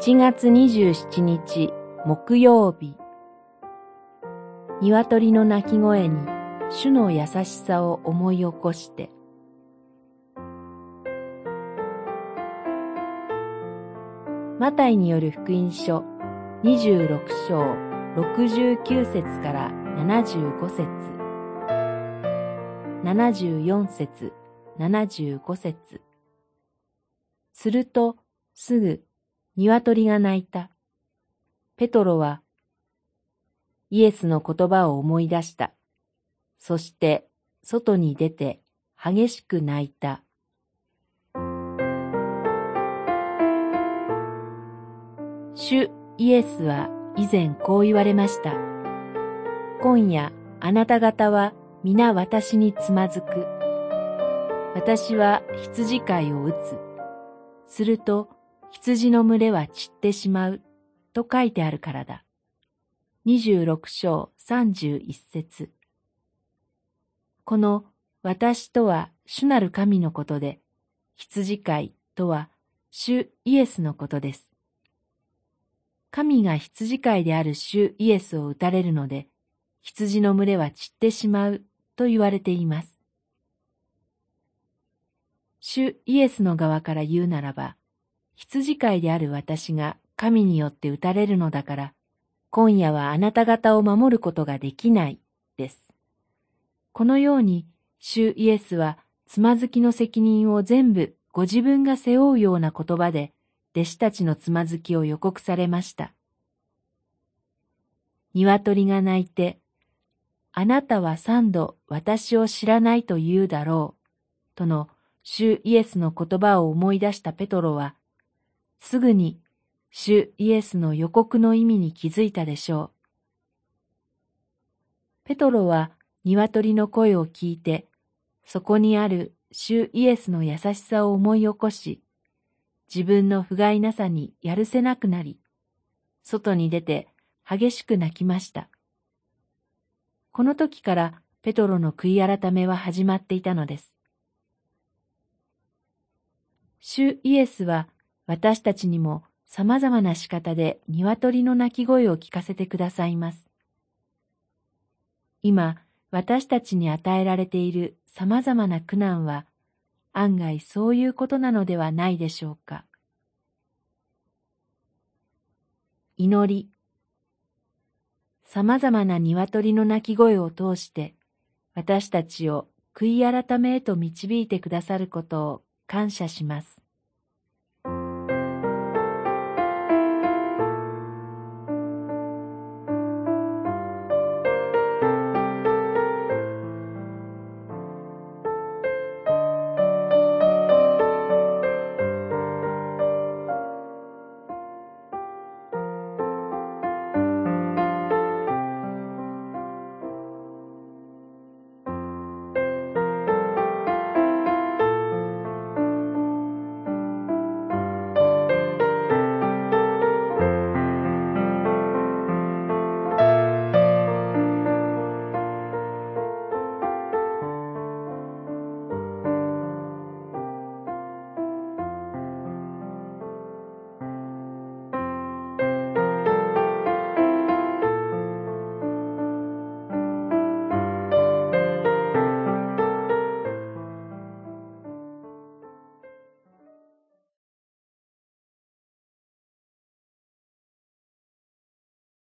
1月27日木曜日。鶏の鳴き声に主の優しさを思い起こして。マタイによる福音書26章69節から75節。74節75節。するとすぐ鶏が鳴いた。ペトロはイエスの言葉を思い出した。そして外に出て激しく泣いた。主イエスは以前こう言われました。今夜あなた方は皆私につまずく。私は羊飼いを打つ。すると羊の群れは散ってしまう。と書いてあるからだ。二十六章三十一節この私とは主なる神のことで、羊飼いとは主イエスのことです。神が羊飼いである主イエスを打たれるので、羊の群れは散ってしまうと言われています。主イエスの側から言うならば、羊飼いである私が神によって打たれるのだから、今夜はあなた方を守ることができない、です。このように、主イエスはつまずきの責任を全部ご自分が背負うような言葉で、弟子たちのつまずきを予告されました。鶏が鳴いて、あなたは三度私を知らないと言うだろう、との主イエスの言葉を思い出したペトロは、すぐに主イエスの予告の意味に気づいたでしょう。ペトロは鶏の声を聞いて、そこにある主イエスの優しさを思い起こし、自分の不甲斐なさにやるせなくなり、外に出て激しく泣きました。この時からペトロの悔い改めは始まっていたのです。主イエスは私たちにも様々な仕方で鶏の鳴き声を聞かせてくださいます。今、私たちに与えられている様々な苦難は、案外そういうことなのではないでしょうか。祈り。様々な鶏の鳴き声を通して、私たちを悔い改めへと導いてくださることを感謝します。